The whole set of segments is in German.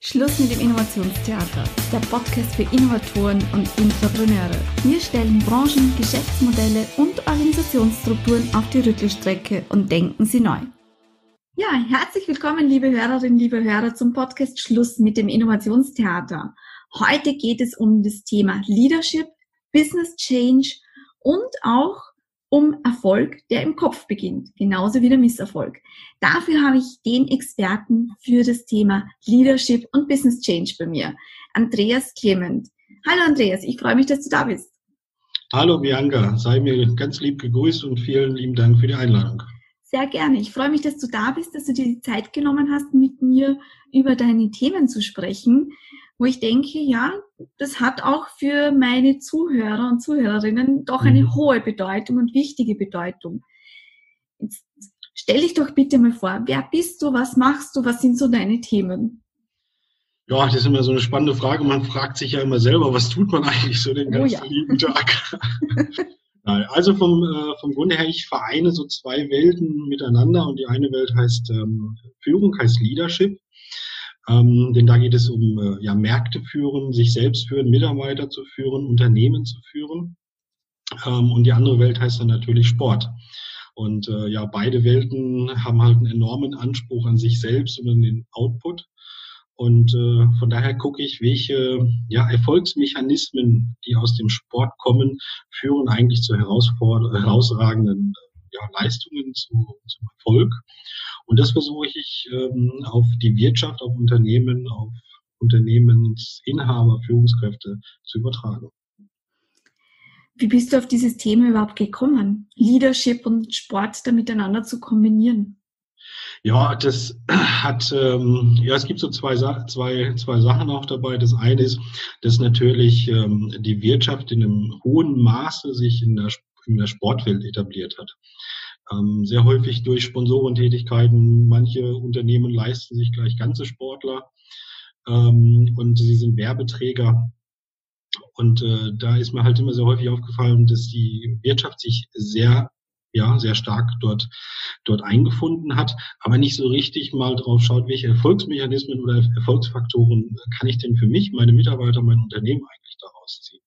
Schluss mit dem Innovationstheater, der Podcast für Innovatoren und Intrapreneure. Wir stellen Branchen, Geschäftsmodelle und Organisationsstrukturen auf die Rüttelstrecke und denken sie neu. Ja, herzlich willkommen, liebe Hörerinnen, liebe Hörer, zum Podcast Schluss mit dem Innovationstheater. Heute geht es um das Thema Leadership, Business Change und auch um Erfolg, der im Kopf beginnt, genauso wie der Misserfolg. Dafür habe ich den Experten für das Thema Leadership und Business Change bei mir, Andreas Clement. Hallo Andreas, ich freue mich, dass du da bist. Hallo Bianca, sei mir ganz lieb gegrüßt und vielen lieben Dank für die Einladung. Sehr gerne. Ich freue mich, dass du da bist, dass du dir die Zeit genommen hast, mit mir über deine Themen zu sprechen wo ich denke, ja, das hat auch für meine Zuhörer und Zuhörerinnen doch eine mhm. hohe Bedeutung und wichtige Bedeutung. Jetzt stell dich doch bitte mal vor, wer bist du, was machst du, was sind so deine Themen? Ja, das ist immer so eine spannende Frage. Man fragt sich ja immer selber, was tut man eigentlich so den ganzen oh ja. lieben Tag? also vom, äh, vom Grunde her, ich vereine so zwei Welten miteinander und die eine Welt heißt ähm, Führung, heißt Leadership. Ähm, denn da geht es um äh, ja, Märkte führen, sich selbst führen, Mitarbeiter zu führen, Unternehmen zu führen. Ähm, und die andere Welt heißt dann natürlich Sport. Und äh, ja, beide Welten haben halt einen enormen Anspruch an sich selbst und an den Output. Und äh, von daher gucke ich, welche ja, Erfolgsmechanismen, die aus dem Sport kommen, führen eigentlich zu herausragenden ja, Leistungen, zu, zum Erfolg. Und das versuche ich ähm, auf die Wirtschaft, auf Unternehmen, auf Unternehmensinhaber, Führungskräfte zu übertragen. Wie bist du auf dieses Thema überhaupt gekommen, Leadership und Sport da miteinander zu kombinieren? Ja, das hat, ähm, ja, es gibt so zwei, zwei, zwei Sachen auch dabei. Das eine ist, dass natürlich ähm, die Wirtschaft in einem hohen Maße sich in der, in der Sportwelt etabliert hat. Ähm, sehr häufig durch Sponsorentätigkeiten. Manche Unternehmen leisten sich gleich ganze Sportler ähm, und sie sind Werbeträger. Und äh, da ist mir halt immer sehr häufig aufgefallen, dass die Wirtschaft sich sehr ja, sehr stark dort, dort eingefunden hat, aber nicht so richtig mal drauf schaut, welche Erfolgsmechanismen oder Erfolgsfaktoren kann ich denn für mich, meine Mitarbeiter, mein Unternehmen eigentlich daraus ziehen.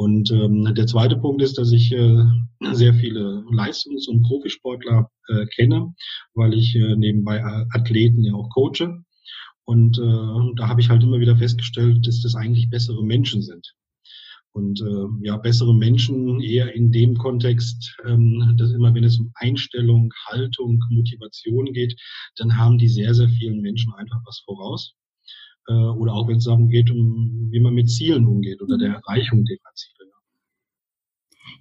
Und ähm, der zweite Punkt ist, dass ich äh, sehr viele Leistungs- und Profisportler äh, kenne, weil ich äh, nebenbei Athleten ja auch coache. Und äh, da habe ich halt immer wieder festgestellt, dass das eigentlich bessere Menschen sind. Und äh, ja, bessere Menschen eher in dem Kontext, ähm, dass immer wenn es um Einstellung, Haltung, Motivation geht, dann haben die sehr, sehr vielen Menschen einfach was voraus äh, oder auch wenn es darum geht, um wie man mit Zielen umgeht oder der Erreichung derer Ziele.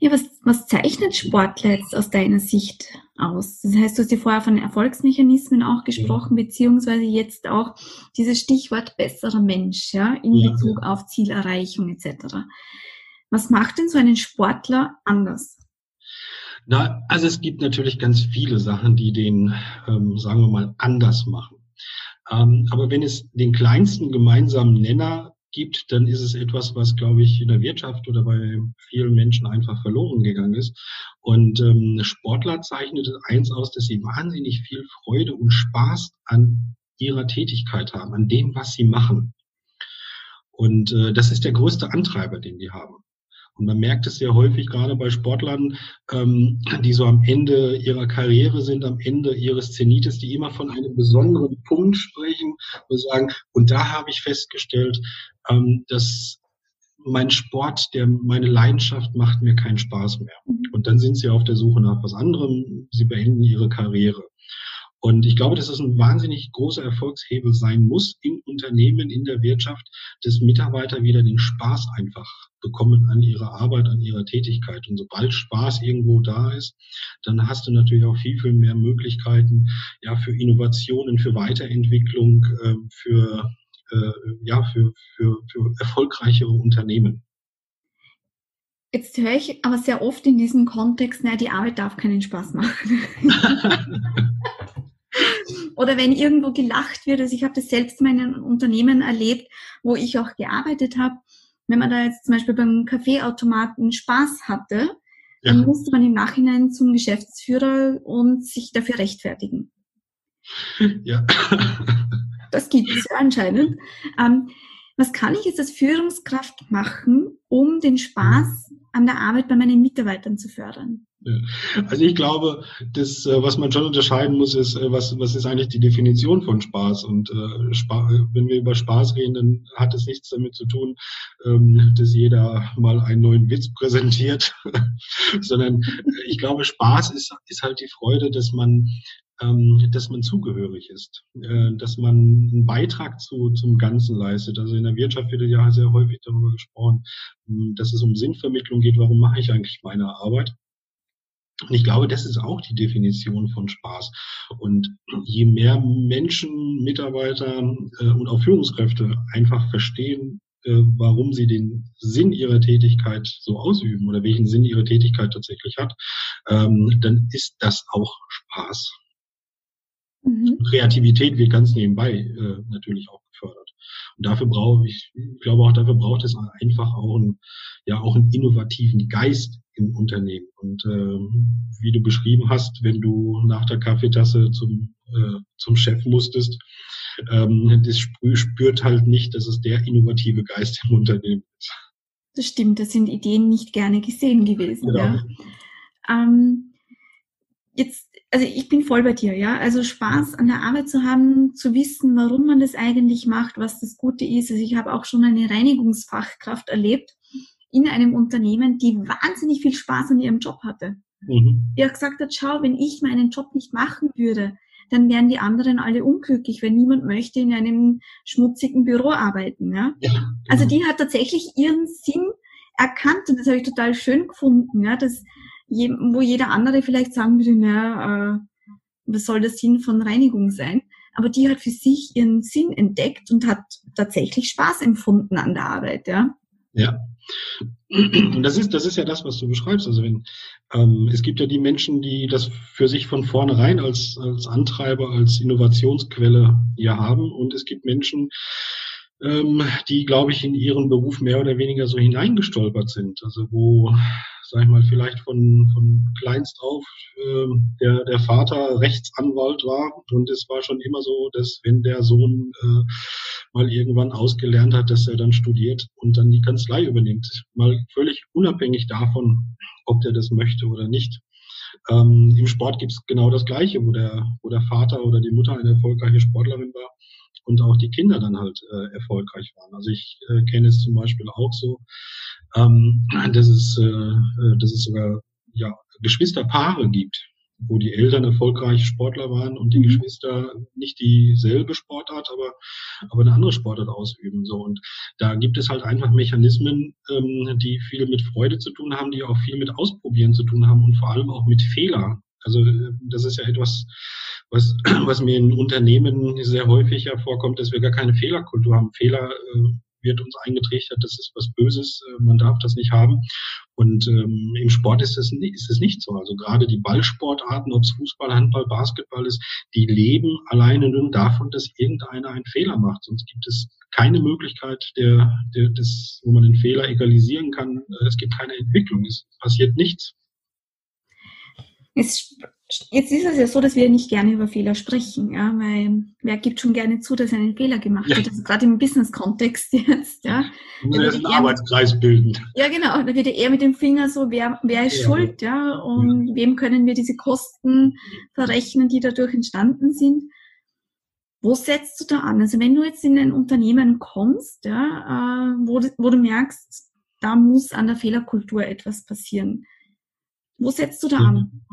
Ja, was, was zeichnet Sportler jetzt aus deiner Sicht aus? Das heißt, du hast ja vorher von Erfolgsmechanismen auch gesprochen, ja. beziehungsweise jetzt auch dieses Stichwort besserer Mensch, ja, in ja, Bezug ja. auf Zielerreichung etc. Was macht denn so einen Sportler anders? Na, also es gibt natürlich ganz viele Sachen, die den, ähm, sagen wir mal, anders machen. Ähm, aber wenn es den kleinsten gemeinsamen Nenner gibt, dann ist es etwas, was, glaube ich, in der Wirtschaft oder bei vielen Menschen einfach verloren gegangen ist. Und ähm, Sportler zeichnet eins aus, dass sie wahnsinnig viel Freude und Spaß an ihrer Tätigkeit haben, an dem, was sie machen. Und äh, das ist der größte Antreiber, den die haben. Und man merkt es sehr häufig, gerade bei Sportlern, ähm, die so am Ende ihrer Karriere sind, am Ende ihres Zenites, die immer von einem besonderen Punkt sprechen und sagen, und da habe ich festgestellt, ähm, dass mein Sport, der, meine Leidenschaft macht mir keinen Spaß mehr. Mhm. Und dann sind sie auf der Suche nach was anderem, sie beenden ihre Karriere. Und ich glaube, dass es ein wahnsinnig großer Erfolgshebel sein muss im Unternehmen, in der Wirtschaft, dass Mitarbeiter wieder den Spaß einfach bekommen an ihrer Arbeit, an ihrer Tätigkeit. Und sobald Spaß irgendwo da ist, dann hast du natürlich auch viel, viel mehr Möglichkeiten, ja, für Innovationen, für Weiterentwicklung, äh, für, äh, ja, für, für, für erfolgreichere Unternehmen. Jetzt höre ich aber sehr oft in diesem Kontext, naja, die Arbeit darf keinen Spaß machen. Oder wenn irgendwo gelacht wird, also ich habe das selbst in meinen Unternehmen erlebt, wo ich auch gearbeitet habe, wenn man da jetzt zum Beispiel beim Kaffeeautomaten Spaß hatte, ja. dann musste man im Nachhinein zum Geschäftsführer und sich dafür rechtfertigen. Ja. das gibt es ja anscheinend. Ähm, was kann ich jetzt als Führungskraft machen, um den Spaß an der Arbeit bei meinen Mitarbeitern zu fördern? Also ich glaube, das, äh, was man schon unterscheiden muss, ist, äh, was, was ist eigentlich die Definition von Spaß? Und äh, Spaß, wenn wir über Spaß reden, dann hat es nichts damit zu tun, ähm, dass jeder mal einen neuen Witz präsentiert, sondern ich glaube, Spaß ist, ist halt die Freude, dass man ähm, dass man zugehörig ist, äh, dass man einen Beitrag zu, zum Ganzen leistet. Also in der Wirtschaft wird ja sehr häufig darüber gesprochen, dass es um Sinnvermittlung geht. Warum mache ich eigentlich meine Arbeit? Und ich glaube, das ist auch die Definition von Spaß. Und je mehr Menschen, Mitarbeiter äh, und auch Führungskräfte einfach verstehen, äh, warum sie den Sinn ihrer Tätigkeit so ausüben oder welchen Sinn ihre Tätigkeit tatsächlich hat, ähm, dann ist das auch Spaß. Mhm. Kreativität wird ganz nebenbei äh, natürlich auch gefördert. Und dafür brauche ich, ich glaube auch dafür braucht es einfach auch einen, ja auch einen innovativen Geist im Unternehmen. Und äh, wie du beschrieben hast, wenn du nach der Kaffeetasse zum äh, zum Chef musstest, ähm, das spürt halt nicht, dass es der innovative Geist im Unternehmen ist. Das stimmt, das sind Ideen nicht gerne gesehen gewesen. Genau. Ja. Ähm, jetzt also ich bin voll bei dir, ja. Also Spaß an der Arbeit zu haben, zu wissen, warum man das eigentlich macht, was das Gute ist. Also ich habe auch schon eine Reinigungsfachkraft erlebt in einem Unternehmen, die wahnsinnig viel Spaß an ihrem Job hatte. Mhm. Die auch gesagt hat, schau, wenn ich meinen Job nicht machen würde, dann wären die anderen alle unglücklich, weil niemand möchte in einem schmutzigen Büro arbeiten. Ja? ja genau. Also die hat tatsächlich ihren Sinn erkannt und das habe ich total schön gefunden, ja, dass wo jeder andere vielleicht sagen würde, na, äh, was soll der Sinn von Reinigung sein? Aber die hat für sich ihren Sinn entdeckt und hat tatsächlich Spaß empfunden an der Arbeit, ja. Ja. Und das ist, das ist ja das, was du beschreibst. Also wenn, ähm, es gibt ja die Menschen, die das für sich von vornherein als, als Antreiber, als Innovationsquelle hier haben. Und es gibt Menschen, ähm, die, glaube ich, in ihren Beruf mehr oder weniger so hineingestolpert sind. Also wo sag ich mal, vielleicht von, von kleinst auf äh, der, der Vater Rechtsanwalt war. Und es war schon immer so, dass wenn der Sohn äh, mal irgendwann ausgelernt hat, dass er dann studiert und dann die Kanzlei übernimmt. Mal völlig unabhängig davon, ob der das möchte oder nicht. Ähm, Im Sport gibt's genau das Gleiche, wo der, wo der Vater oder die Mutter eine erfolgreiche Sportlerin war und auch die Kinder dann halt äh, erfolgreich waren. Also ich äh, kenne es zum Beispiel auch so, ähm, dass, es, äh, äh, dass es sogar ja, Geschwisterpaare gibt, wo die Eltern erfolgreiche Sportler waren und die mhm. Geschwister nicht dieselbe Sportart, aber, aber eine andere Sportart ausüben. So. Und da gibt es halt einfach Mechanismen, ähm, die viel mit Freude zu tun haben, die auch viel mit Ausprobieren zu tun haben und vor allem auch mit Fehler. Also äh, das ist ja etwas, was, was mir in Unternehmen sehr häufig ja vorkommt, dass wir gar keine Fehlerkultur haben. Fehler äh, wird uns eingetrichtert, das ist was Böses, äh, man darf das nicht haben. Und ähm, im Sport ist es ist es nicht so. Also gerade die Ballsportarten, ob es Fußball, Handball, Basketball ist, die leben alleine nur davon, dass irgendeiner einen Fehler macht. Sonst gibt es keine Möglichkeit, der, der, des, wo man den Fehler egalisieren kann. Es gibt keine Entwicklung. Es passiert nichts. Es Jetzt ist es ja so, dass wir nicht gerne über Fehler sprechen, ja, weil wer gibt schon gerne zu, dass er einen Fehler gemacht ja. hat, also gerade im Business-Kontext jetzt, ja. Da einen Arbeitskreis bilden. Ja, genau, da wird ja eher mit dem Finger so, wer, wer ist ja. schuld, ja, und ja. wem können wir diese Kosten verrechnen, die dadurch entstanden sind. Wo setzt du da an? Also wenn du jetzt in ein Unternehmen kommst, ja, äh, wo, wo du merkst, da muss an der Fehlerkultur etwas passieren. Wo setzt du da an?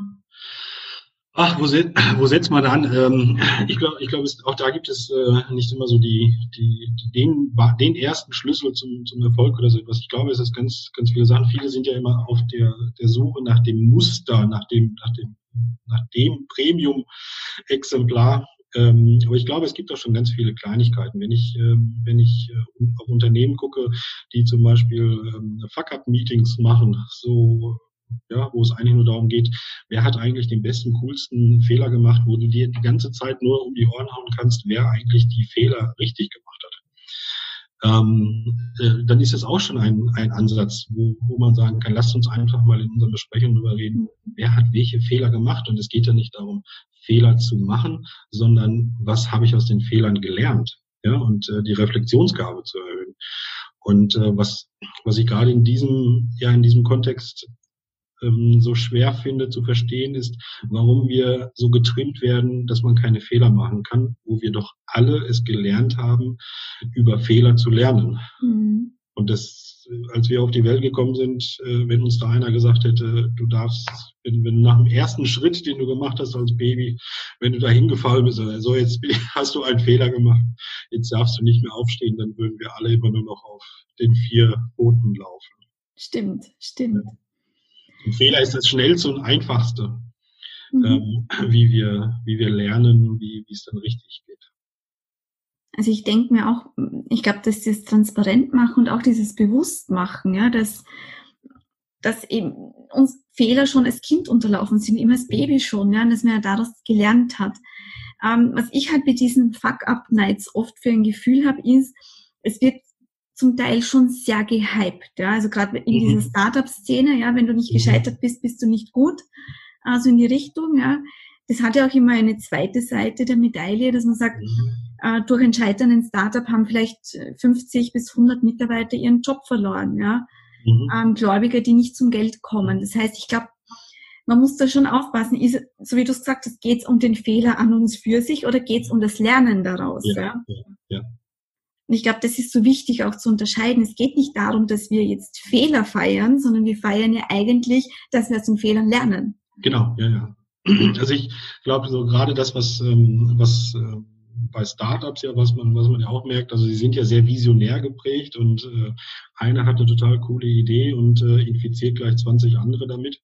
Ach, wo, set, wo setzt man an? Ähm, ich glaube, ich glaube, auch da gibt es äh, nicht immer so die, die, den, den ersten Schlüssel zum, zum Erfolg oder so etwas. Ich glaube, es ist ganz, ganz viele Sachen. Viele sind ja immer auf der, der Suche nach dem Muster, nach dem, nach dem, nach dem Premium-Exemplar. Ähm, aber ich glaube, es gibt auch schon ganz viele Kleinigkeiten. Wenn ich, ähm, wenn ich äh, auf Unternehmen gucke, die zum Beispiel ähm, Fuck-up-Meetings machen, so ja, wo es eigentlich nur darum geht, wer hat eigentlich den besten, coolsten Fehler gemacht, wo du dir die ganze Zeit nur um die Ohren hauen kannst, wer eigentlich die Fehler richtig gemacht hat. Ähm, äh, dann ist es auch schon ein, ein Ansatz, wo, wo man sagen kann, lasst uns einfach mal in unseren Besprechungen darüber reden, wer hat welche Fehler gemacht. Und es geht ja nicht darum, Fehler zu machen, sondern was habe ich aus den Fehlern gelernt? Ja, und äh, die Reflexionsgabe zu erhöhen. Und äh, was, was ich gerade in diesem, ja, in diesem Kontext ähm, so schwer finde zu verstehen, ist, warum wir so getrimmt werden, dass man keine Fehler machen kann, wo wir doch alle es gelernt haben, über Fehler zu lernen. Mhm. Und das, als wir auf die Welt gekommen sind, äh, wenn uns da einer gesagt hätte, du darfst, wenn, wenn nach dem ersten Schritt, den du gemacht hast als Baby, wenn du da hingefallen bist, so jetzt hast du einen Fehler gemacht, jetzt darfst du nicht mehr aufstehen, dann würden wir alle immer nur noch auf den vier Boten laufen. Stimmt, stimmt. Ja. Ein Fehler ist das schnellste und einfachste, mhm. ähm, wie, wir, wie wir lernen, wie, es dann richtig geht. Also ich denke mir auch, ich glaube, dass das transparent machen und auch dieses Bewusstmachen, ja, dass, dass eben uns Fehler schon als Kind unterlaufen sind, immer als Baby schon, ja, und dass man ja daraus gelernt hat. Ähm, was ich halt bei diesen Fuck-Up-Nights oft für ein Gefühl habe, ist, es wird zum Teil schon sehr gehypt. Ja? Also gerade in mhm. dieser Startup-Szene, ja, wenn du nicht mhm. gescheitert bist, bist du nicht gut. Also in die Richtung, ja. Das hat ja auch immer eine zweite Seite der Medaille, dass man sagt, mhm. äh, durch ein Scheitern in Startup haben vielleicht 50 bis 100 Mitarbeiter ihren Job verloren, ja. Mhm. Ähm, Gläubiger, die nicht zum Geld kommen. Das heißt, ich glaube, man muss da schon aufpassen, ist, so wie du es gesagt hast, geht es um den Fehler an uns für sich oder geht es um das Lernen daraus? Ja, ja? ja, ja. Und ich glaube, das ist so wichtig auch zu unterscheiden. Es geht nicht darum, dass wir jetzt Fehler feiern, sondern wir feiern ja eigentlich, dass wir aus den Fehlern lernen. Genau, ja, ja. Also ich glaube, so gerade das, was, ähm, was äh, bei Startups ja, was man, was man ja auch merkt, also sie sind ja sehr visionär geprägt und äh, einer hat eine total coole Idee und äh, infiziert gleich 20 andere damit.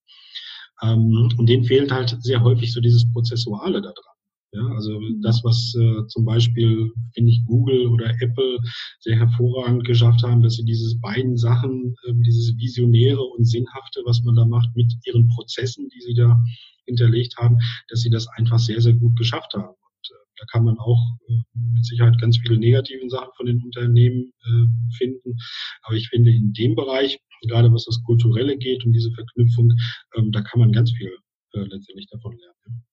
Ähm, und denen fehlt halt sehr häufig so dieses Prozessuale da dran. Ja, also mhm. das, was äh, zum Beispiel, finde ich, Google oder Apple sehr hervorragend geschafft haben, dass sie diese beiden Sachen, äh, dieses Visionäre und Sinnhafte, was man da macht, mit ihren Prozessen, die sie da hinterlegt haben, dass sie das einfach sehr, sehr gut geschafft haben. Und äh, da kann man auch äh, mit Sicherheit ganz viele negative Sachen von den Unternehmen äh, finden. Aber ich finde, in dem Bereich, gerade was das Kulturelle geht und diese Verknüpfung, ähm, da kann man ganz viel äh, letztendlich davon lernen.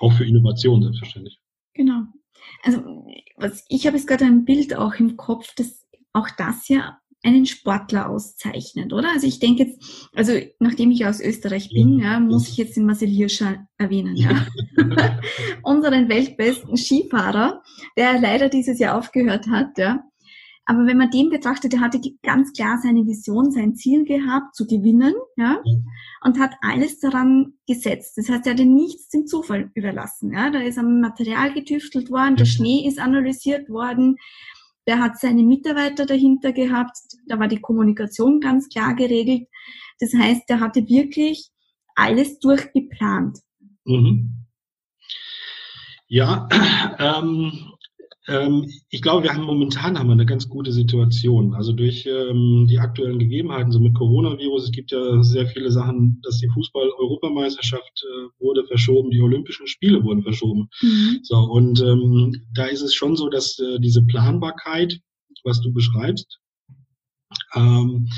Auch für Innovation selbstverständlich. Genau. Also was ich habe jetzt gerade ein Bild auch im Kopf, dass auch das ja einen Sportler auszeichnet, oder? Also ich denke jetzt, also nachdem ich aus Österreich bin, ja, muss ich jetzt den Marcel Hirscher erwähnen, ja. Unseren weltbesten Skifahrer, der leider dieses Jahr aufgehört hat, ja. Aber wenn man den betrachtet, der hatte ganz klar seine Vision, sein Ziel gehabt, zu gewinnen, ja, und hat alles daran gesetzt. Das heißt, er hatte nichts dem Zufall überlassen, ja. Da ist am Material getüftelt worden, der Schnee ist analysiert worden, der hat seine Mitarbeiter dahinter gehabt, da war die Kommunikation ganz klar geregelt. Das heißt, der hatte wirklich alles durchgeplant. Mhm. Ja, ähm, ähm, ich glaube, wir haben momentan haben wir eine ganz gute Situation. Also durch ähm, die aktuellen Gegebenheiten, so mit Coronavirus, es gibt ja sehr viele Sachen, dass die Fußball-Europameisterschaft äh, wurde verschoben, die Olympischen Spiele wurden verschoben. Mhm. So, und ähm, da ist es schon so, dass äh, diese Planbarkeit, was du beschreibst, ähm,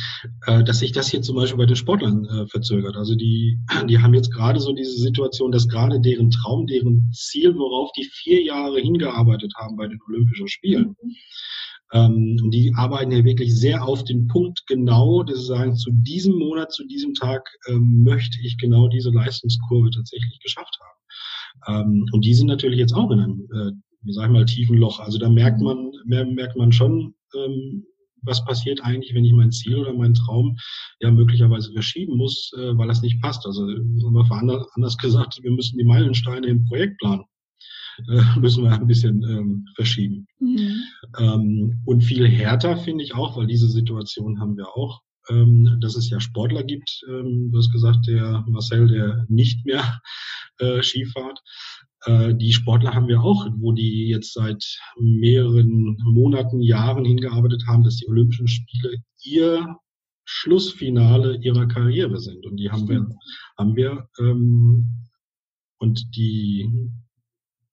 äh, dass sich das hier zum Beispiel bei den Sportlern äh, verzögert. Also die, die haben jetzt gerade so diese Situation, dass gerade deren Traum, deren Ziel, worauf die vier Jahre hingearbeitet haben bei den Olympischen Spielen, mhm. ähm, die arbeiten ja wirklich sehr auf den Punkt genau, dass sie sagen, zu diesem Monat, zu diesem Tag ähm, möchte ich genau diese Leistungskurve tatsächlich geschafft haben. Ähm, und die sind natürlich jetzt auch in einem, äh, sag ich mal, tiefen Loch. Also da merkt mhm. man, merkt man schon, ähm, was passiert eigentlich, wenn ich mein Ziel oder meinen Traum ja möglicherweise verschieben muss, äh, weil das nicht passt. Also anders gesagt, wir müssen die Meilensteine im Projektplan äh, müssen wir ein bisschen ähm, verschieben. Mhm. Ähm, und viel härter finde ich auch, weil diese Situation haben wir auch, ähm, dass es ja Sportler gibt, ähm, du hast gesagt, der Marcel, der nicht mehr äh, Skifahrt. Äh, die Sportler haben wir auch, wo die jetzt seit mehreren Monaten, Jahren hingearbeitet haben, dass die Olympischen Spiele ihr Schlussfinale ihrer Karriere sind. Und die haben wir, haben wir ähm, und die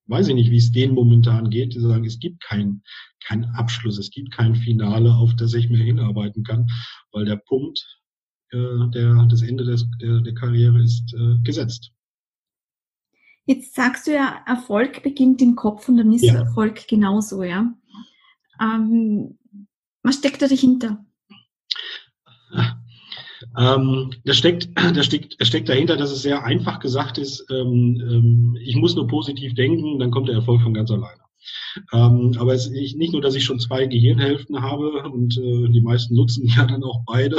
weiß ich nicht, wie es denen momentan geht, die sagen, es gibt keinen kein Abschluss, es gibt kein Finale, auf das ich mehr hinarbeiten kann, weil der Punkt, äh, der, das Ende des, der, der Karriere ist äh, gesetzt. Jetzt sagst du ja, Erfolg beginnt im Kopf und dann ist ja. Erfolg genauso, ja. Ähm, was steckt da dahinter? Ähm, da steckt, da steckt, steckt dahinter, dass es sehr einfach gesagt ist, ähm, ähm, ich muss nur positiv denken, dann kommt der Erfolg von ganz alleine. Ähm, aber es ist nicht nur, dass ich schon zwei Gehirnhälften habe und äh, die meisten nutzen ja dann auch beide,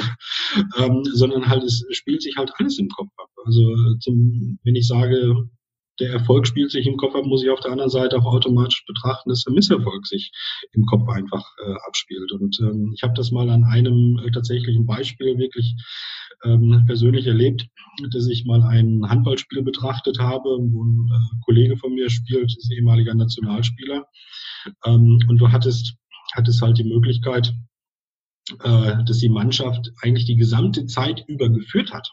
ähm, sondern halt es spielt sich halt alles im Kopf ab. Also zum, wenn ich sage, der Erfolg spielt sich im Kopf ab, muss ich auf der anderen Seite auch automatisch betrachten, dass der Misserfolg sich im Kopf einfach äh, abspielt. Und ähm, ich habe das mal an einem äh, tatsächlichen Beispiel wirklich ähm, persönlich erlebt, dass ich mal ein Handballspiel betrachtet habe, wo ein äh, Kollege von mir spielt, ist ehemaliger Nationalspieler. Ähm, und du hattest, hattest halt die Möglichkeit, äh, dass die Mannschaft eigentlich die gesamte Zeit über geführt hat.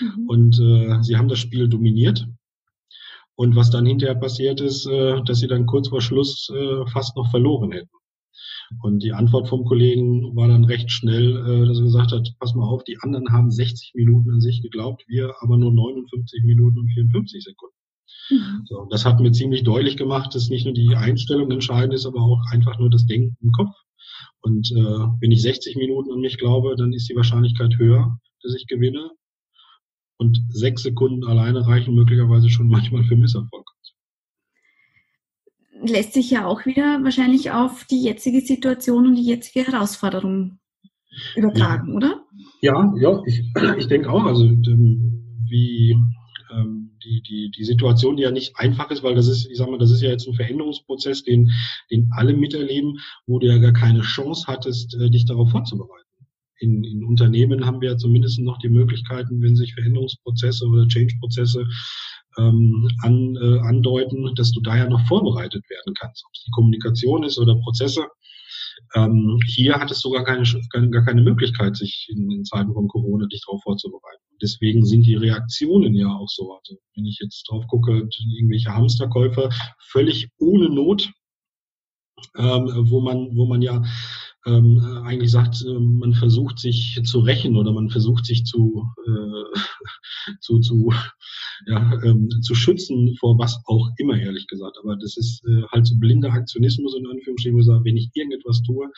Mhm. Und äh, sie haben das Spiel dominiert. Und was dann hinterher passiert ist, äh, dass sie dann kurz vor Schluss äh, fast noch verloren hätten. Und die Antwort vom Kollegen war dann recht schnell, äh, dass er gesagt hat, pass mal auf, die anderen haben 60 Minuten an sich geglaubt, wir aber nur 59 Minuten und 54 Sekunden. Mhm. So, das hat mir ziemlich deutlich gemacht, dass nicht nur die Einstellung entscheidend ist, aber auch einfach nur das Denken im Kopf. Und äh, wenn ich 60 Minuten an mich glaube, dann ist die Wahrscheinlichkeit höher, dass ich gewinne. Und sechs Sekunden alleine reichen möglicherweise schon manchmal für Misserfolg lässt sich ja auch wieder wahrscheinlich auf die jetzige Situation und die jetzige Herausforderung übertragen, ja. oder? Ja, ja, ich, ich denke auch. Also ähm, wie ähm, die, die, die Situation, die ja nicht einfach ist, weil das ist, ich sag mal, das ist ja jetzt ein Veränderungsprozess, den, den alle miterleben, wo du ja gar keine Chance hattest, äh, dich darauf vorzubereiten. In, in Unternehmen haben wir zumindest noch die Möglichkeiten, wenn sich Veränderungsprozesse oder Change-Prozesse ähm, an, äh, andeuten, dass du da ja noch vorbereitet werden kannst, ob es die Kommunikation ist oder Prozesse. Ähm, hier hat es sogar keine, gar keine Möglichkeit, sich in, in Zeiten von Corona dich darauf vorzubereiten. Deswegen sind die Reaktionen ja auch so. Also wenn ich jetzt drauf gucke, irgendwelche Hamsterkäufer völlig ohne Not, ähm, wo man, wo man ja ähm, eigentlich sagt, äh, man versucht sich zu rächen oder man versucht sich zu, äh, zu, zu, ja, ähm, zu schützen vor was auch immer, ehrlich gesagt. Aber das ist äh, halt so blinder Aktionismus in Anführungsstrichen, wo ich sage, wenn ich irgendetwas tue,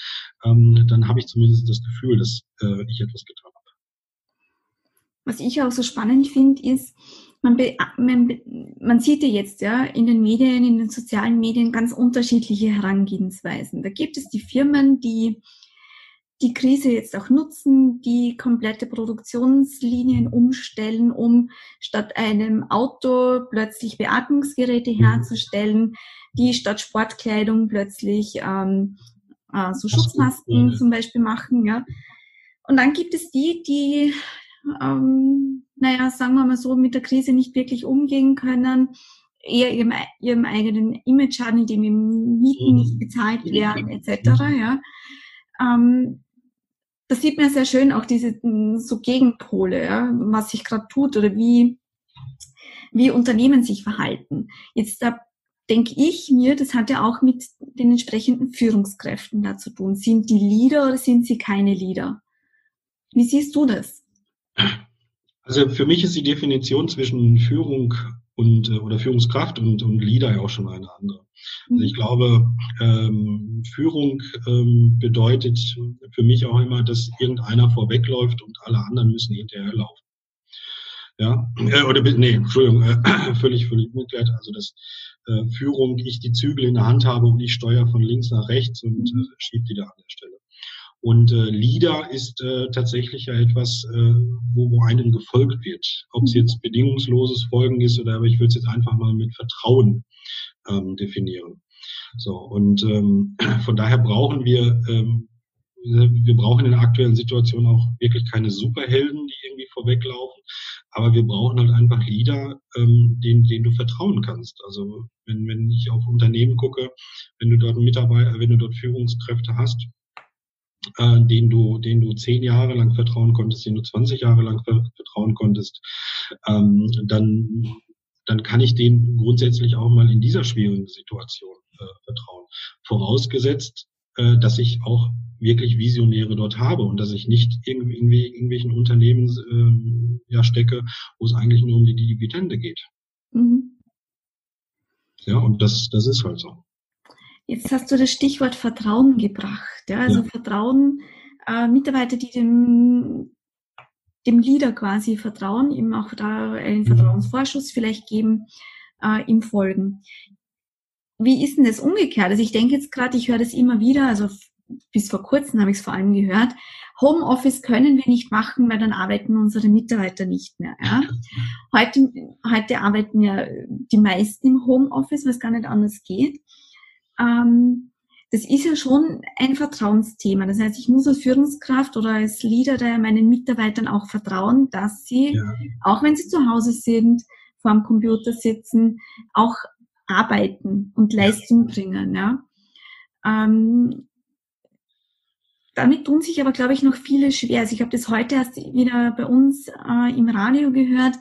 ähm, dann habe ich zumindest das Gefühl, dass äh, ich etwas getan habe. Was ich auch so spannend finde, ist, man, man, man sieht ja jetzt ja in den Medien, in den sozialen Medien ganz unterschiedliche Herangehensweisen. Da gibt es die Firmen, die die Krise jetzt auch nutzen, die komplette Produktionslinien umstellen, um statt einem Auto plötzlich Beatmungsgeräte mhm. herzustellen, die statt Sportkleidung plötzlich ähm, äh, so Schutzmasken zum Beispiel machen. Ja. Und dann gibt es die, die ähm, naja, sagen wir mal so, mit der Krise nicht wirklich umgehen können, eher ihrem, ihrem eigenen Image haben, indem eben Mieten nicht mhm. bezahlt werden, etc. Ja. Ähm, das sieht man sehr schön, auch diese so Gegenpole, ja, was sich gerade tut oder wie, wie Unternehmen sich verhalten. Jetzt da denke ich mir, das hat ja auch mit den entsprechenden Führungskräften da zu tun. Sind die Leader oder sind sie keine Leader? Wie siehst du das? Also für mich ist die Definition zwischen Führung und äh, oder Führungskraft und, und Leader ja auch schon eine andere. Also ich mhm. glaube, ähm, Führung ähm, bedeutet für mich auch immer, dass irgendeiner vorwegläuft und alle anderen müssen hinterherlaufen. Ja, äh, oder nee, Entschuldigung, äh, völlig, völlig umgekehrt. Also dass äh, Führung, ich die Zügel in der Hand habe und ich steuere von links nach rechts und äh, mhm. schiebe die da an der Stelle. Und äh, Leader ist äh, tatsächlich ja etwas, äh, wo, wo einem gefolgt wird. Ob es mhm. jetzt bedingungsloses Folgen ist oder aber ich würde es jetzt einfach mal mit Vertrauen ähm, definieren. So, und ähm, von daher brauchen wir, ähm, wir brauchen in der aktuellen Situation auch wirklich keine Superhelden, die irgendwie vorweglaufen, aber wir brauchen halt einfach Leader, ähm, denen, denen du vertrauen kannst. Also wenn, wenn ich auf Unternehmen gucke, wenn du dort Mitarbeiter, wenn du dort Führungskräfte hast, äh, den du, den du zehn Jahre lang vertrauen konntest, den du 20 Jahre lang vertrauen konntest, ähm, dann, dann kann ich dem grundsätzlich auch mal in dieser schwierigen Situation äh, vertrauen. Vorausgesetzt, äh, dass ich auch wirklich Visionäre dort habe und dass ich nicht irgendwie in irgendwelchen Unternehmen äh, ja, stecke, wo es eigentlich nur um die Dividende geht. Mhm. Ja, und das, das ist halt so. Jetzt hast du das Stichwort Vertrauen gebracht. Ja? Also ja. Vertrauen, äh, Mitarbeiter, die dem, dem Leader quasi vertrauen, ihm auch da einen mhm. Vertrauensvorschuss vielleicht geben, äh, ihm folgen. Wie ist denn das umgekehrt? Also ich denke jetzt gerade, ich höre das immer wieder, also bis vor kurzem habe ich es vor allem gehört, Homeoffice können wir nicht machen, weil dann arbeiten unsere Mitarbeiter nicht mehr. Ja? Heute, heute arbeiten ja die meisten im Homeoffice, weil es gar nicht anders geht. Ähm, das ist ja schon ein Vertrauensthema. Das heißt, ich muss als Führungskraft oder als Leader der meinen Mitarbeitern auch vertrauen, dass sie, ja. auch wenn sie zu Hause sind, vor dem Computer sitzen, auch arbeiten und Leistung bringen. Ja. Ähm, damit tun sich aber, glaube ich, noch viele schwer. Also ich habe das heute erst wieder bei uns äh, im Radio gehört,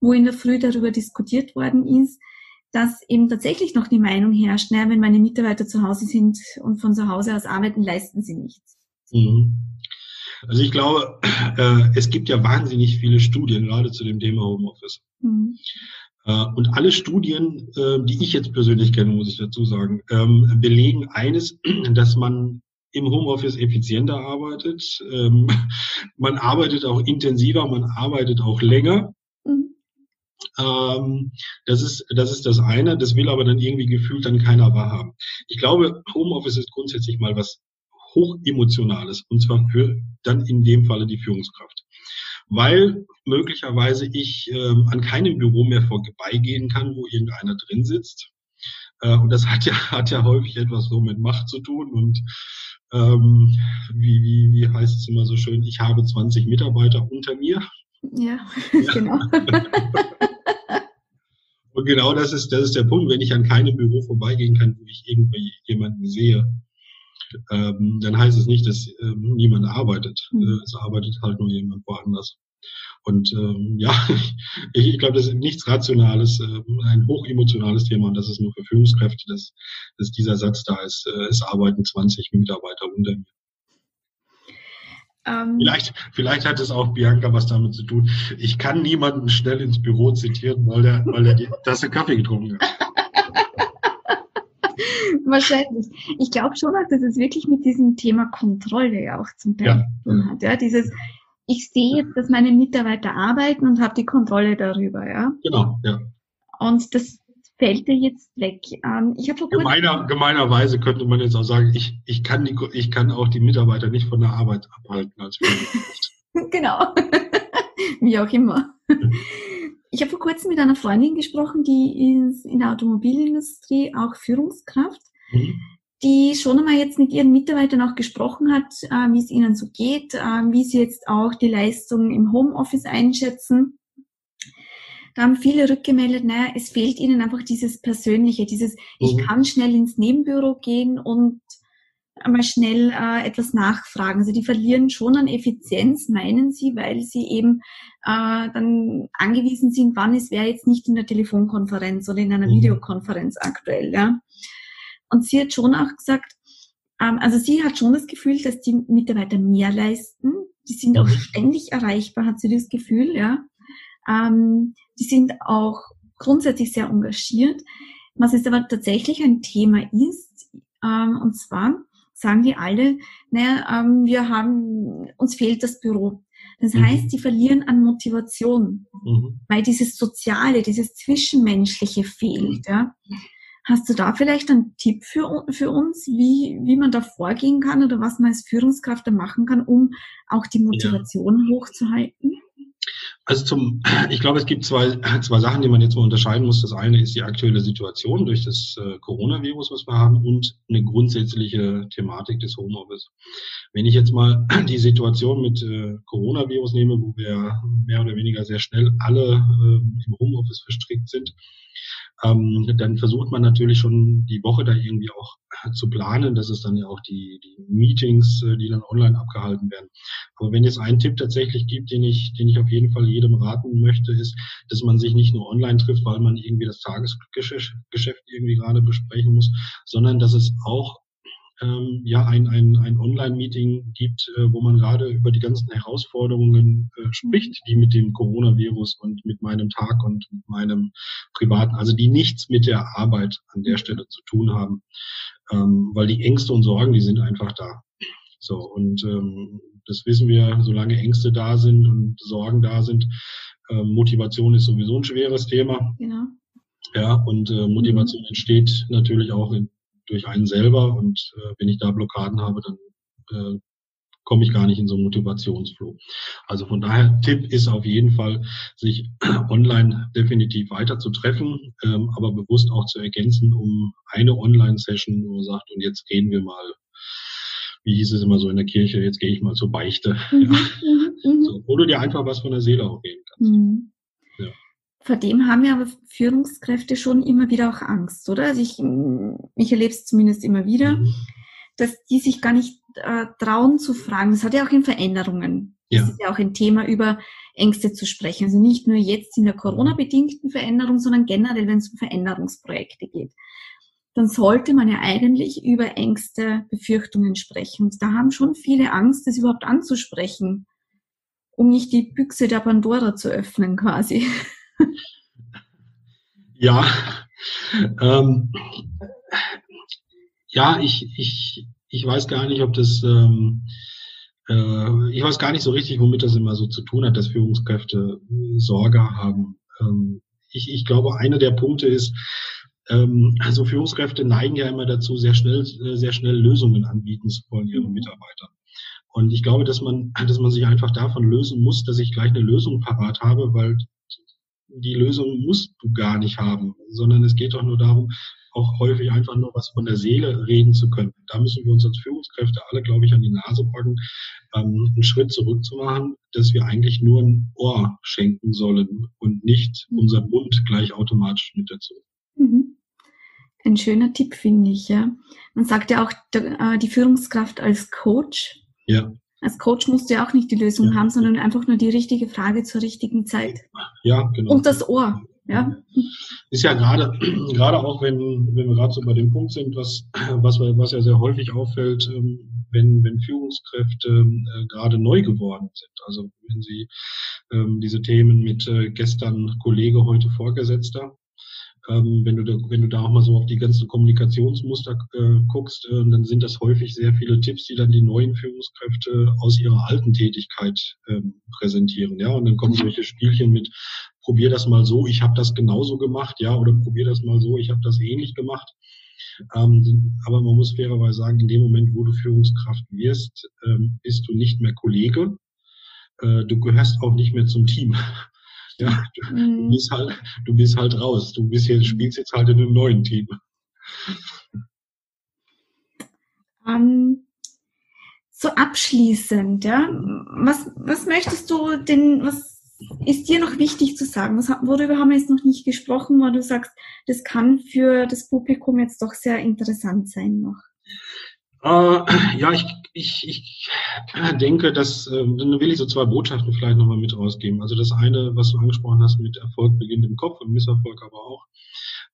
wo in der Früh darüber diskutiert worden ist, dass eben tatsächlich noch die Meinung herrscht, naja, wenn meine Mitarbeiter zu Hause sind und von zu Hause aus arbeiten, leisten sie nichts. Mhm. Also ich glaube, äh, es gibt ja wahnsinnig viele Studien gerade zu dem Thema Homeoffice. Mhm. Äh, und alle Studien, äh, die ich jetzt persönlich kenne, muss ich dazu sagen, ähm, belegen eines, dass man im Homeoffice effizienter arbeitet. Ähm, man arbeitet auch intensiver, man arbeitet auch länger. Ähm, das, ist, das ist das eine, das will aber dann irgendwie gefühlt dann keiner wahrhaben. Ich glaube, Homeoffice ist grundsätzlich mal was hochemotionales und zwar für dann in dem Falle die Führungskraft. Weil möglicherweise ich ähm, an keinem Büro mehr vorbeigehen kann, wo irgendeiner drin sitzt. Äh, und das hat ja, hat ja häufig etwas so mit Macht zu tun und ähm, wie, wie, wie heißt es immer so schön, ich habe 20 Mitarbeiter unter mir. Ja, ja. genau. Genau das ist, das ist der Punkt, wenn ich an keinem Büro vorbeigehen kann, wo ich irgendwie jemanden sehe, ähm, dann heißt es nicht, dass ähm, niemand arbeitet. Mhm. Es arbeitet halt nur jemand woanders. Und ähm, ja, ich, ich glaube, das ist nichts Rationales, äh, ein hochemotionales Thema und das ist nur für Führungskräfte, dass, dass dieser Satz da ist, äh, es arbeiten 20 Mitarbeiter unter mir. Ähm, vielleicht, vielleicht hat es auch Bianca was damit zu tun. Ich kann niemanden schnell ins Büro zitieren, weil der, weil der die Tasse Kaffee getrunken hat. Wahrscheinlich. Ich glaube schon auch, dass es wirklich mit diesem Thema Kontrolle ja auch zum Teil ja. tun hat. Ja, dieses, ich sehe jetzt, dass meine Mitarbeiter arbeiten und habe die Kontrolle darüber, ja. Genau, ja. Und das fällt dir jetzt weg. Ähm, ich habe Gemeiner, gemeinerweise könnte man jetzt auch sagen, ich, ich, kann die, ich kann auch die Mitarbeiter nicht von der Arbeit abhalten als Genau. Wie auch immer. Ich habe vor kurzem mit einer Freundin gesprochen, die ist in der Automobilindustrie auch Führungskraft, mhm. die schon einmal jetzt mit ihren Mitarbeitern auch gesprochen hat, äh, wie es ihnen so geht, äh, wie sie jetzt auch die Leistung im Homeoffice einschätzen. Da haben viele rückgemeldet, naja, es fehlt ihnen einfach dieses Persönliche, dieses, mhm. ich kann schnell ins Nebenbüro gehen und einmal schnell äh, etwas nachfragen. Also die verlieren schon an Effizienz, meinen sie, weil sie eben äh, dann angewiesen sind, wann ist wer jetzt nicht in der Telefonkonferenz oder in einer mhm. Videokonferenz aktuell. Ja. Und sie hat schon auch gesagt, ähm, also sie hat schon das Gefühl, dass die Mitarbeiter mehr leisten. Die sind auch mhm. ständig erreichbar, hat sie das Gefühl, ja. Ähm, die sind auch grundsätzlich sehr engagiert. Was jetzt aber tatsächlich ein Thema ist, ähm, und zwar sagen die alle, naja, ähm, wir haben, uns fehlt das Büro. Das mhm. heißt, die verlieren an Motivation, mhm. weil dieses Soziale, dieses Zwischenmenschliche fehlt. Ja. Hast du da vielleicht einen Tipp für, für uns, wie, wie man da vorgehen kann oder was man als Führungskraft da machen kann, um auch die Motivation ja. hochzuhalten? Also zum, ich glaube, es gibt zwei, zwei Sachen, die man jetzt mal unterscheiden muss. Das eine ist die aktuelle Situation durch das äh, Coronavirus, was wir haben, und eine grundsätzliche Thematik des Homeoffice. Wenn ich jetzt mal die Situation mit äh, Coronavirus nehme, wo wir mehr oder weniger sehr schnell alle äh, im Homeoffice verstrickt sind, ähm, dann versucht man natürlich schon die Woche da irgendwie auch zu planen. Das ist dann ja auch die, die Meetings, äh, die dann online abgehalten werden. Aber wenn es einen Tipp tatsächlich gibt, den ich, den ich auf jeden Fall raten möchte, ist, dass man sich nicht nur online trifft, weil man irgendwie das Tagesgeschäft irgendwie gerade besprechen muss, sondern dass es auch ähm, ja ein, ein, ein Online-Meeting gibt, äh, wo man gerade über die ganzen Herausforderungen äh, spricht, die mit dem Coronavirus und mit meinem Tag und mit meinem privaten, also die nichts mit der Arbeit an der Stelle zu tun haben, ähm, weil die Ängste und Sorgen, die sind einfach da. So und ähm, das wissen wir, solange Ängste da sind und Sorgen da sind, äh, Motivation ist sowieso ein schweres Thema. Genau. Ja, und äh, Motivation mhm. entsteht natürlich auch in, durch einen selber und äh, wenn ich da Blockaden habe, dann äh, komme ich gar nicht in so einen Motivationsflow. Also von daher, Tipp ist auf jeden Fall, sich online definitiv weiter zu treffen, ähm, aber bewusst auch zu ergänzen um eine Online-Session, wo man sagt, und jetzt gehen wir mal, wie hieß es immer so in der Kirche, jetzt gehe ich mal zur Beichte. Mhm, ja. Mhm, so, wo du dir einfach was von der Seele auch geben kannst. Mhm. Vor dem haben ja aber Führungskräfte schon immer wieder auch Angst, oder? Also ich, ich erlebe es zumindest immer wieder, mhm. dass die sich gar nicht äh, trauen zu fragen. Das hat ja auch in Veränderungen. Ja. Das ist ja auch ein Thema, über Ängste zu sprechen. Also nicht nur jetzt in der Corona-bedingten Veränderung, sondern generell, wenn es um Veränderungsprojekte geht. Dann sollte man ja eigentlich über Ängste, Befürchtungen sprechen. Und da haben schon viele Angst, das überhaupt anzusprechen, um nicht die Büchse der Pandora zu öffnen quasi. Ja, ähm, ja, ich, ich, ich weiß gar nicht, ob das, ähm, äh, ich weiß gar nicht so richtig, womit das immer so zu tun hat, dass Führungskräfte Sorge haben. Ähm, ich, ich glaube, einer der Punkte ist, also Führungskräfte neigen ja immer dazu, sehr schnell, sehr schnell Lösungen anbieten zu wollen ihren Mitarbeitern. Und ich glaube, dass man, dass man sich einfach davon lösen muss, dass ich gleich eine Lösung parat habe, weil die Lösung musst du gar nicht haben, sondern es geht doch nur darum, auch häufig einfach nur was von der Seele reden zu können. Da müssen wir uns als Führungskräfte alle, glaube ich, an die Nase packen, ähm, einen Schritt zurück zu machen, dass wir eigentlich nur ein Ohr schenken sollen und nicht mhm. unser Mund gleich automatisch mit dazu. Mhm. Ein schöner Tipp, finde ich, ja. Man sagt ja auch, äh, die Führungskraft als Coach. Ja. Als Coach musst du ja auch nicht die Lösung ja. haben, sondern einfach nur die richtige Frage zur richtigen Zeit. Ja, genau. Und das Ohr. Ja. Ist ja gerade, gerade auch wenn, wenn wir gerade so bei dem Punkt sind, was, was, was ja sehr häufig auffällt, ähm, wenn, wenn Führungskräfte äh, gerade neu geworden sind. Also wenn sie ähm, diese Themen mit äh, gestern Kollege, heute Vorgesetzter, ähm, wenn, du da, wenn du da auch mal so auf die ganzen Kommunikationsmuster äh, guckst, äh, dann sind das häufig sehr viele Tipps, die dann die neuen Führungskräfte aus ihrer alten Tätigkeit ähm, präsentieren. Ja, und dann kommen solche Spielchen mit, probier das mal so, ich habe das genauso gemacht, ja, oder probier das mal so, ich habe das ähnlich gemacht. Ähm, aber man muss fairerweise sagen, in dem Moment, wo du Führungskraft wirst, ähm, bist du nicht mehr Kollege. Äh, du gehörst auch nicht mehr zum Team. Ja, du, mhm. du, bist halt, du bist halt raus. Du bist jetzt, spielst jetzt halt in einem neuen Team. Ähm, so abschließend, ja, was, was möchtest du denn, was ist dir noch wichtig zu sagen? Was, worüber haben wir jetzt noch nicht gesprochen, weil du sagst, das kann für das Publikum jetzt doch sehr interessant sein noch? Äh, ja, ich, ich, ich denke, dass, äh, dann will ich so zwei Botschaften vielleicht nochmal mit rausgeben. Also das eine, was du angesprochen hast, mit Erfolg beginnt im Kopf und Misserfolg aber auch,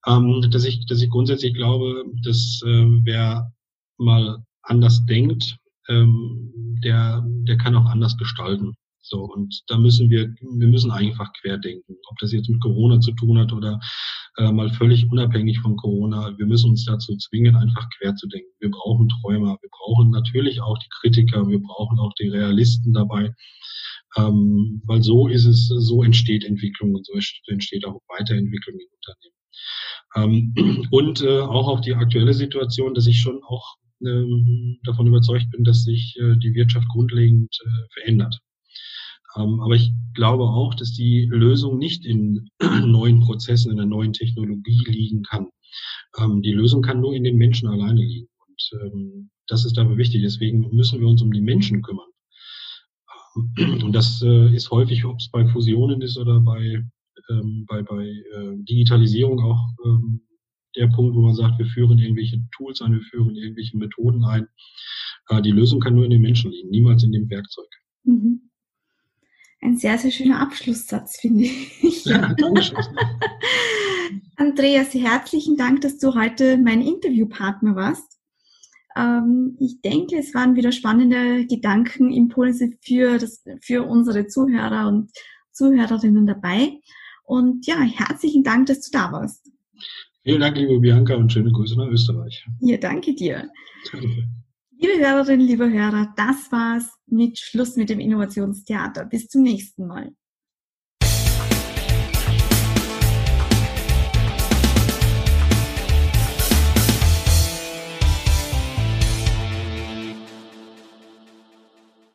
ähm, dass ich, dass ich grundsätzlich glaube, dass äh, wer mal anders denkt, ähm, der, der kann auch anders gestalten. So, und da müssen wir, wir müssen einfach querdenken. Ob das jetzt mit Corona zu tun hat oder äh, mal völlig unabhängig von Corona. Wir müssen uns dazu zwingen, einfach quer zu denken. Wir brauchen Träumer. Wir brauchen natürlich auch die Kritiker. Wir brauchen auch die Realisten dabei. Ähm, weil so ist es, so entsteht Entwicklung und so entsteht auch Weiterentwicklung im Unternehmen. Ähm, und äh, auch auf die aktuelle Situation, dass ich schon auch ähm, davon überzeugt bin, dass sich äh, die Wirtschaft grundlegend äh, verändert. Ähm, aber ich glaube auch, dass die Lösung nicht in neuen Prozessen, in der neuen Technologie liegen kann. Ähm, die Lösung kann nur in den Menschen alleine liegen. Und ähm, das ist aber wichtig. Deswegen müssen wir uns um die Menschen kümmern. Und das äh, ist häufig, ob es bei Fusionen ist oder bei, bei, bei äh, Digitalisierung auch der Punkt, wo man sagt, wir führen irgendwelche Tools ein, wir führen irgendwelche Methoden ein. Äh, die Lösung kann nur in den Menschen liegen, niemals in dem Werkzeug. Mhm ein sehr, sehr schöner Abschlusssatz, finde ich. Ja, Andreas, herzlichen Dank, dass du heute mein Interviewpartner warst. Ähm, ich denke, es waren wieder spannende Gedankenimpulse für, das, für unsere Zuhörer und Zuhörerinnen dabei. Und ja, herzlichen Dank, dass du da warst. Vielen Dank, liebe Bianca, und schöne Grüße nach Österreich. Ja, danke dir. Liebe Hörerinnen, liebe Hörer, das war's mit Schluss mit dem Innovationstheater. Bis zum nächsten Mal.